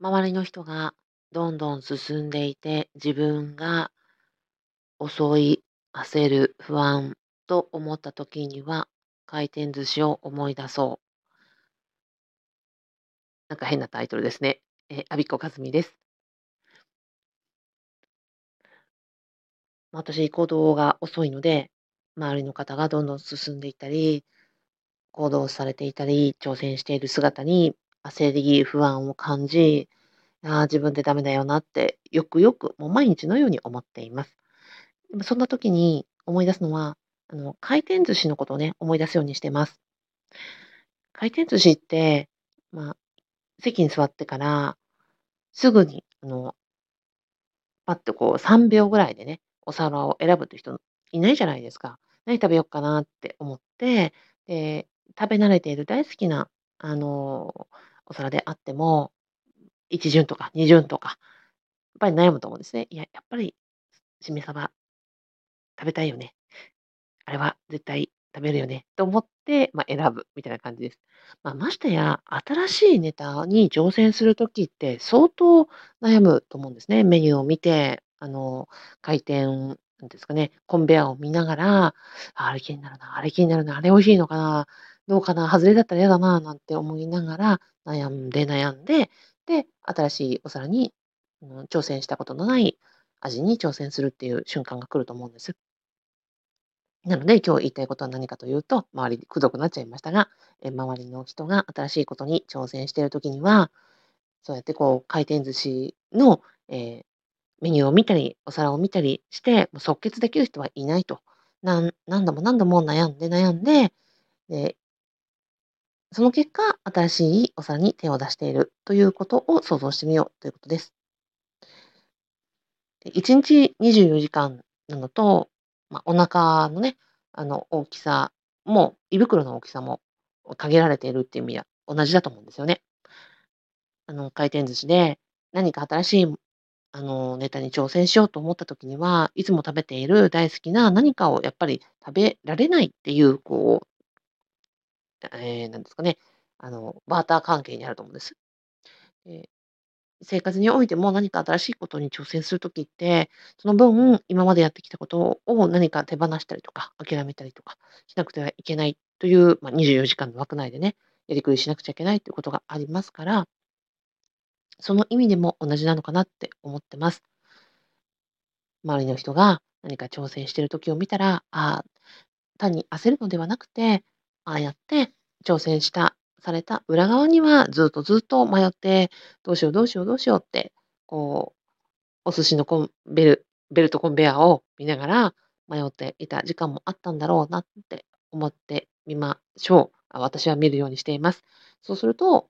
周りの人がどんどん進んでいて、自分が遅い、焦る、不安と思った時には、回転寿司を思い出そう。なんか変なタイトルですね。え、アビコカズミです。私、行動が遅いので、周りの方がどんどん進んでいったり、行動されていたり、挑戦している姿に焦り、不安を感じ、ああ、自分でダメだよなって、よくよく、もう毎日のように思っています。でもそんな時に思い出すのは、あの、回転寿司のことをね、思い出すようにしてます。回転寿司って、まあ、席に座ってから、すぐに、あの、パッとこう3秒ぐらいでね、お皿を選ぶって人いないじゃないですか。何食べようかなって思って、で、食べ慣れている大好きな、あの、お皿であっても、1巡とか2巡とか、やっぱり悩むと思うんですね。いや、やっぱり、しめ鯖食べたいよね。あれは絶対食べるよねと思って、まあ、選ぶみたいな感じです。まあ、ましてや、新しいネタに挑戦するときって相当悩むと思うんですね。メニューを見て、あの、回転なんですかね、コンベアを見ながら、あれ気になるな、あれ気になるな、あれ美味しいのかな、どうかな、外れだったら嫌だな、なんて思いながら、悩んで悩んで、で、新しいお皿に、うん、挑戦したことのない味に挑戦するっていう瞬間が来ると思うんです。なので、今日言いたいことは何かというと、周りくどくなっちゃいましたが、え周りの人が新しいことに挑戦しているときには、そうやってこう回転寿司の、えー、メニューを見たり、お皿を見たりして、即決できる人はいないと。何何度も何度も悩んで悩んで、でその結果、新しいお皿に手を出しているということを想像してみようということです。1日24時間なのと、まあ、お腹のね、あの、大きさも、胃袋の大きさも限られているっていう意味は同じだと思うんですよね。あの、回転寿司で何か新しい、あの、ネタに挑戦しようと思った時には、いつも食べている大好きな何かをやっぱり食べられないっていう、こう、えー、なんですかね、あの、バーター関係にあると思うんです。で生活においても何か新しいことに挑戦するときって、その分、今までやってきたことを何か手放したりとか、諦めたりとかしなくてはいけないという、まあ、24時間の枠内でね、やりくりしなくちゃいけないということがありますから、その意味でも同じなのかなって思ってます。周りの人が何か挑戦している時を見たら、ああ、単に焦るのではなくて、ああやって挑戦したされた裏側にはずっとずっと迷って、どうしようどうしようどうしようって、こう、お寿司のコンベルベルトコンベアを見ながら迷っていた時間もあったんだろうなって思ってみましょう。私は見るようにしています。そうすると、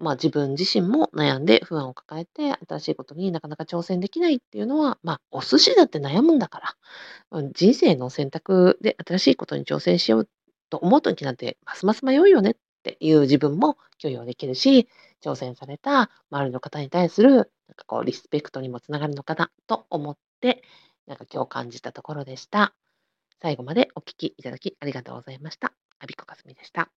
まあ、自分自身も悩んで不安を抱えて、新しいことになかなか挑戦できないっていうのは、まあ、お寿司だって悩むんだから、人生の選択で新しいことに挑戦しようと思う時なんて、ますます迷うよねっていう自分も許容できるし、挑戦された周りの方に対する、なんかこう、リスペクトにもつながるのかなと思って、なんか今日感じたところでした。最後までお聴きいただきありがとうございました。アビコカスミでした。